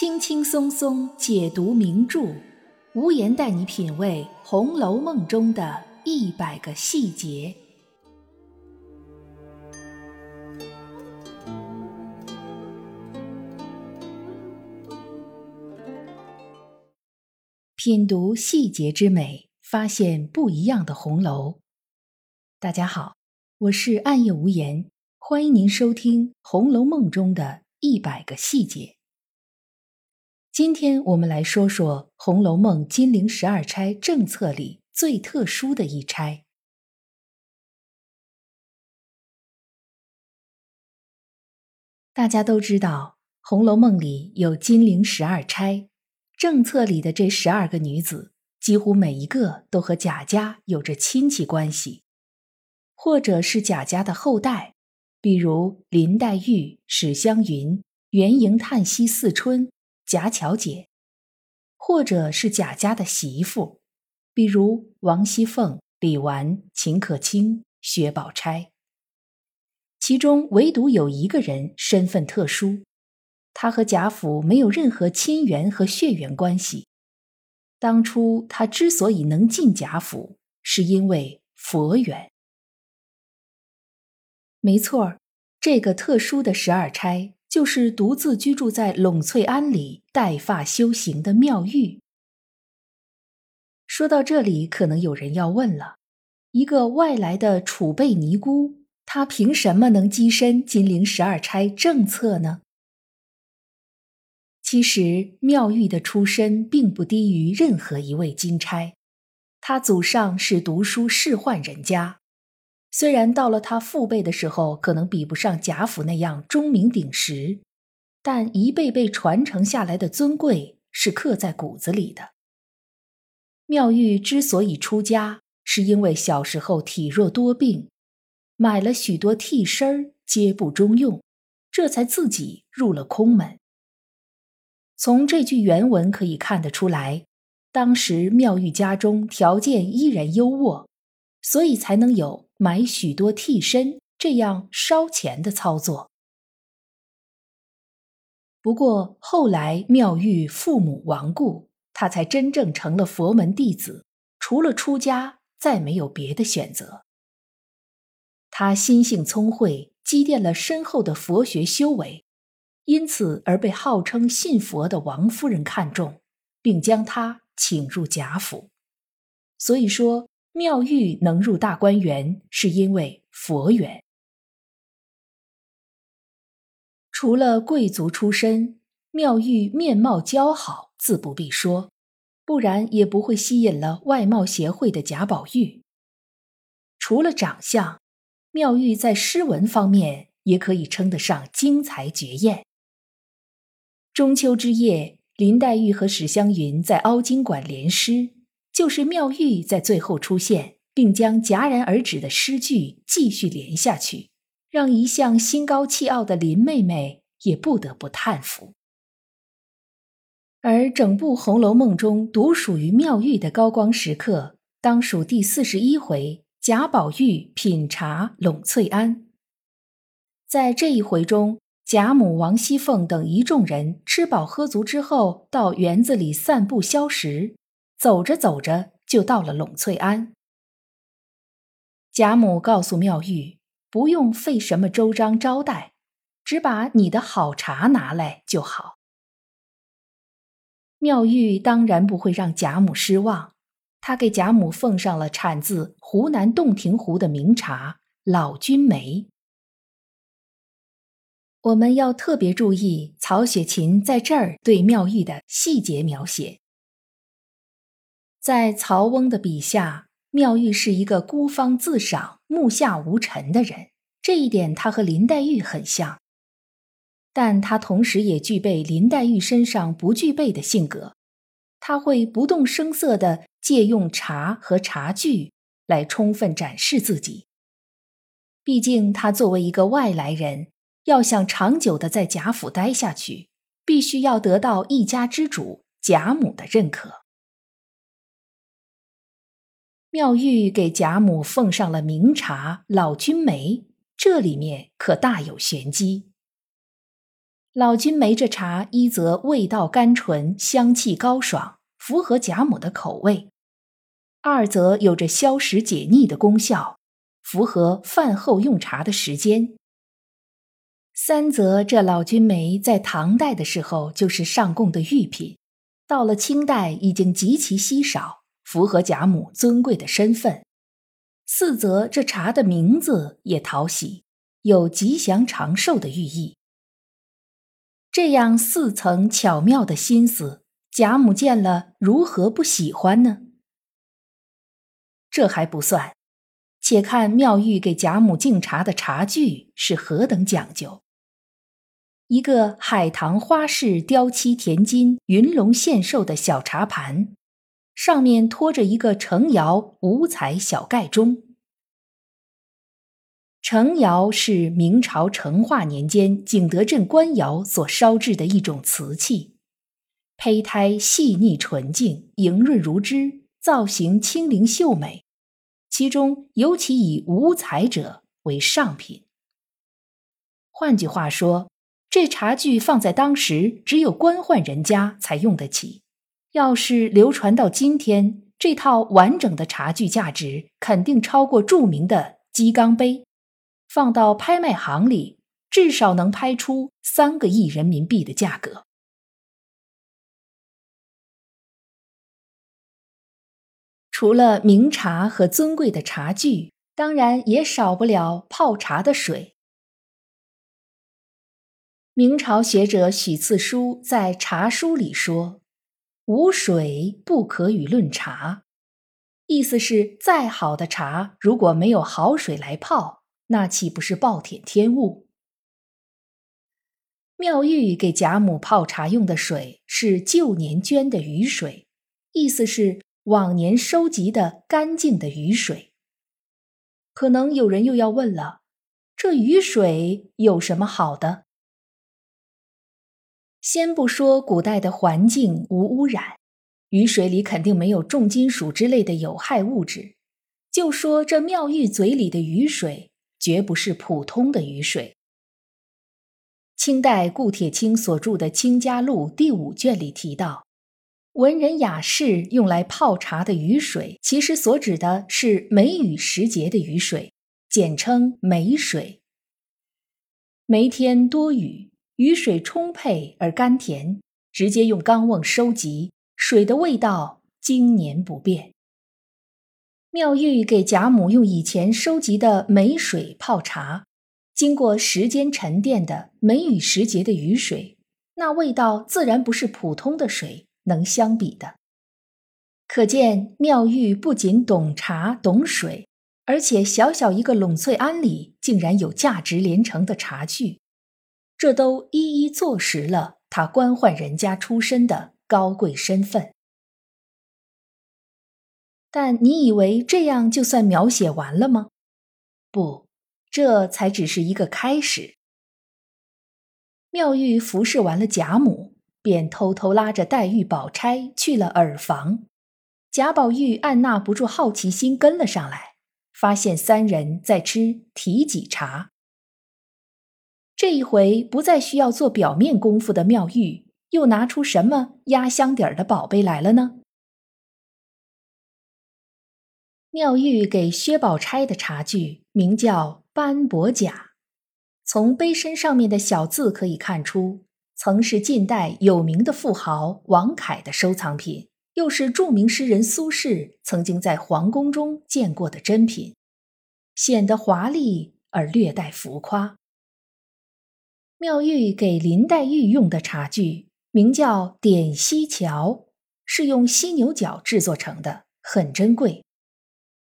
轻轻松松解读名著，无言带你品味《红楼梦》中的一百个细节。品读细节之美，发现不一样的红楼。大家好，我是暗夜无言，欢迎您收听《红楼梦》中的一百个细节。今天我们来说说《红楼梦》金陵十二钗政策里最特殊的一钗。大家都知道，《红楼梦》里有金陵十二钗，政策里的这十二个女子，几乎每一个都和贾家有着亲戚关系，或者是贾家的后代，比如林黛玉、史湘云、元迎、叹息、四春。贾巧姐，或者是贾家的媳妇，比如王熙凤、李纨、秦可卿、薛宝钗。其中唯独有一个人身份特殊，他和贾府没有任何亲缘和血缘关系。当初他之所以能进贾府，是因为佛缘。没错这个特殊的十二钗。就是独自居住在栊翠庵里带发修行的妙玉。说到这里，可能有人要问了：一个外来的储备尼姑，她凭什么能跻身金陵十二钗正册呢？其实，妙玉的出身并不低于任何一位金钗，她祖上是读书仕宦人家。虽然到了他父辈的时候，可能比不上贾府那样钟鸣鼎食，但一辈辈传承下来的尊贵是刻在骨子里的。妙玉之所以出家，是因为小时候体弱多病，买了许多替身儿，皆不中用，这才自己入了空门。从这句原文可以看得出来，当时妙玉家中条件依然优渥，所以才能有。买许多替身，这样烧钱的操作。不过后来妙玉父母亡故，他才真正成了佛门弟子，除了出家，再没有别的选择。他心性聪慧，积淀了深厚的佛学修为，因此而被号称信佛的王夫人看中，并将他请入贾府。所以说。妙玉能入大观园，是因为佛缘。除了贵族出身，妙玉面貌姣好，自不必说，不然也不会吸引了外貌协会的贾宝玉。除了长相，妙玉在诗文方面也可以称得上精彩绝艳。中秋之夜，林黛玉和史湘云在凹晶馆联诗。就是妙玉在最后出现，并将戛然而止的诗句继续连下去，让一向心高气傲的林妹妹也不得不叹服。而整部《红楼梦》中独属于妙玉的高光时刻，当属第四十一回贾宝玉品茶栊翠庵。在这一回中，贾母、王熙凤等一众人吃饱喝足之后，到园子里散步消食。走着走着，就到了栊翠庵。贾母告诉妙玉，不用费什么周章招待，只把你的好茶拿来就好。妙玉当然不会让贾母失望，她给贾母奉上了产自湖南洞庭湖的名茶老君梅。我们要特别注意曹雪芹在这儿对妙玉的细节描写。在曹翁的笔下，妙玉是一个孤芳自赏、目下无尘的人，这一点他和林黛玉很像。但他同时也具备林黛玉身上不具备的性格，他会不动声色地借用茶和茶具来充分展示自己。毕竟他作为一个外来人，要想长久地在贾府待下去，必须要得到一家之主贾母的认可。妙玉给贾母奉上了名茶老君梅，这里面可大有玄机。老君梅这茶一则味道甘醇，香气高爽，符合贾母的口味；二则有着消食解腻的功效，符合饭后用茶的时间；三则这老君梅在唐代的时候就是上贡的御品，到了清代已经极其稀少，符合贾母尊贵的身份；四则这茶的名字也讨喜，有吉祥长寿的寓意。这样四层巧妙的心思，贾母见了如何不喜欢呢？这还不算，且看妙玉给贾母敬茶的茶具是何等讲究。一个海棠花式雕漆填金、云龙献寿的小茶盘，上面托着一个成窑五彩小盖钟。成窑是明朝成化年间景德镇官窑所烧制的一种瓷器，胚胎细腻纯净，莹润如脂，造型轻灵秀美。其中尤其以五彩者为上品。换句话说，这茶具放在当时，只有官宦人家才用得起。要是流传到今天，这套完整的茶具价值肯定超过著名的鸡缸杯。放到拍卖行里，至少能拍出三个亿人民币的价格。除了名茶和尊贵的茶具，当然也少不了泡茶的水。明朝学者许次书在《茶书》里说：“无水不可与论茶。”意思是，再好的茶，如果没有好水来泡。那岂不是暴殄天物？妙玉给贾母泡茶用的水是旧年捐的雨水，意思是往年收集的干净的雨水。可能有人又要问了：这雨水有什么好的？先不说古代的环境无污染，雨水里肯定没有重金属之类的有害物质，就说这妙玉嘴里的雨水。绝不是普通的雨水。清代顾铁青所著的《清嘉录》第五卷里提到，文人雅士用来泡茶的雨水，其实所指的是梅雨时节的雨水，简称梅水。梅天多雨，雨水充沛而甘甜，直接用缸瓮收集，水的味道经年不变。妙玉给贾母用以前收集的梅水泡茶，经过时间沉淀的梅雨时节的雨水，那味道自然不是普通的水能相比的。可见妙玉不仅懂茶懂水，而且小小一个栊翠庵里竟然有价值连城的茶具，这都一一坐实了他官宦人家出身的高贵身份。但你以为这样就算描写完了吗？不，这才只是一个开始。妙玉服侍完了贾母，便偷偷拉着黛玉、宝钗去了耳房。贾宝玉按捺不住好奇心跟了上来，发现三人在吃提己茶。这一回不再需要做表面功夫的妙玉，又拿出什么压箱底儿的宝贝来了呢？妙玉给薛宝钗的茶具名叫斑驳甲，从杯身上面的小字可以看出，曾是近代有名的富豪王凯的收藏品，又是著名诗人苏轼曾经在皇宫中见过的珍品，显得华丽而略带浮夸。妙玉给林黛玉用的茶具名叫点犀桥，是用犀牛角制作成的，很珍贵。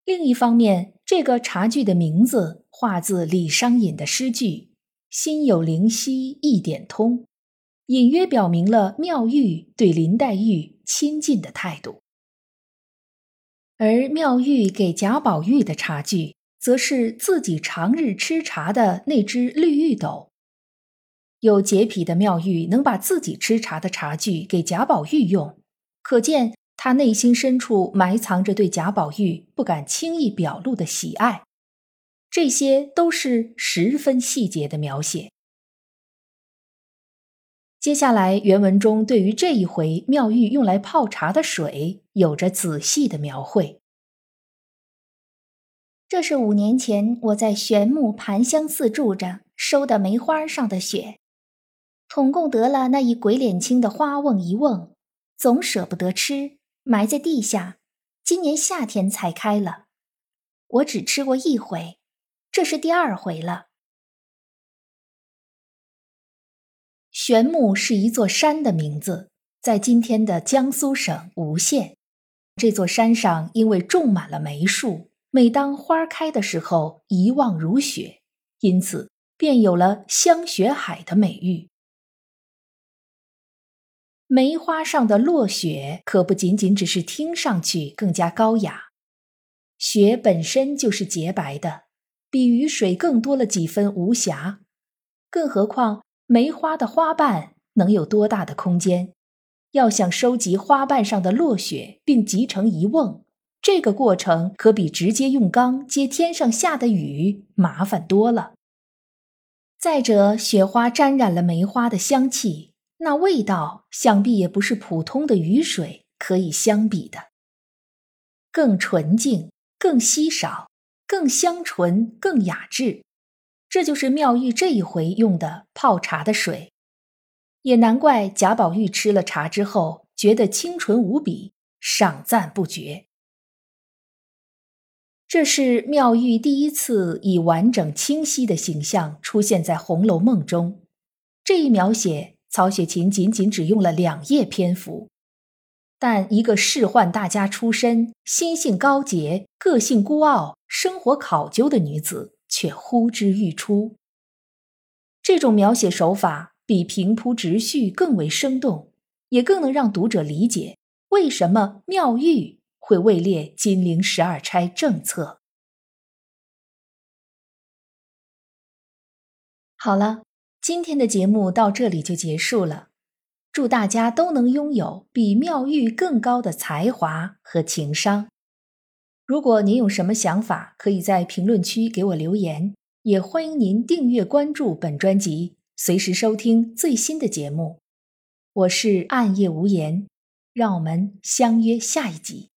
另一方面，这个茶具的名字化自李商隐的诗句“心有灵犀一点通”，隐约表明了妙玉对林黛玉亲近的态度。而妙玉给贾宝玉的茶具，则是自己常日吃茶的那只绿玉斗。有洁癖的妙玉能把自己吃茶的茶具给贾宝玉用，可见。他内心深处埋藏着对贾宝玉不敢轻易表露的喜爱，这些都是十分细节的描写。接下来，原文中对于这一回妙玉用来泡茶的水有着仔细的描绘。这是五年前我在玄木盘香寺住着收的梅花上的雪，统共得了那一鬼脸青的花瓮一瓮，总舍不得吃，埋在地下。今年夏天才开了，我只吃过一回，这是第二回了。玄木是一座山的名字，在今天的江苏省吴县。这座山上因为种满了梅树，每当花开的时候一望如雪，因此便有了“香雪海”的美誉。梅花上的落雪可不仅仅只是听上去更加高雅，雪本身就是洁白的，比雨水更多了几分无瑕，更何况。梅花的花瓣能有多大的空间？要想收集花瓣上的落雪并集成一瓮，这个过程可比直接用缸接天上下的雨麻烦多了。再者，雪花沾染了梅花的香气，那味道想必也不是普通的雨水可以相比的，更纯净、更稀少、更香醇、更雅致。这就是妙玉这一回用的泡茶的水，也难怪贾宝玉吃了茶之后觉得清纯无比，赏赞不绝。这是妙玉第一次以完整清晰的形象出现在《红楼梦》中，这一描写曹雪芹仅仅只用了两页篇幅，但一个仕宦大家出身、心性高洁、个性孤傲、生活考究的女子。却呼之欲出。这种描写手法比平铺直叙更为生动，也更能让读者理解为什么妙玉会位列金陵十二钗正册。好了，今天的节目到这里就结束了。祝大家都能拥有比妙玉更高的才华和情商。如果您有什么想法，可以在评论区给我留言，也欢迎您订阅关注本专辑，随时收听最新的节目。我是暗夜无言，让我们相约下一集。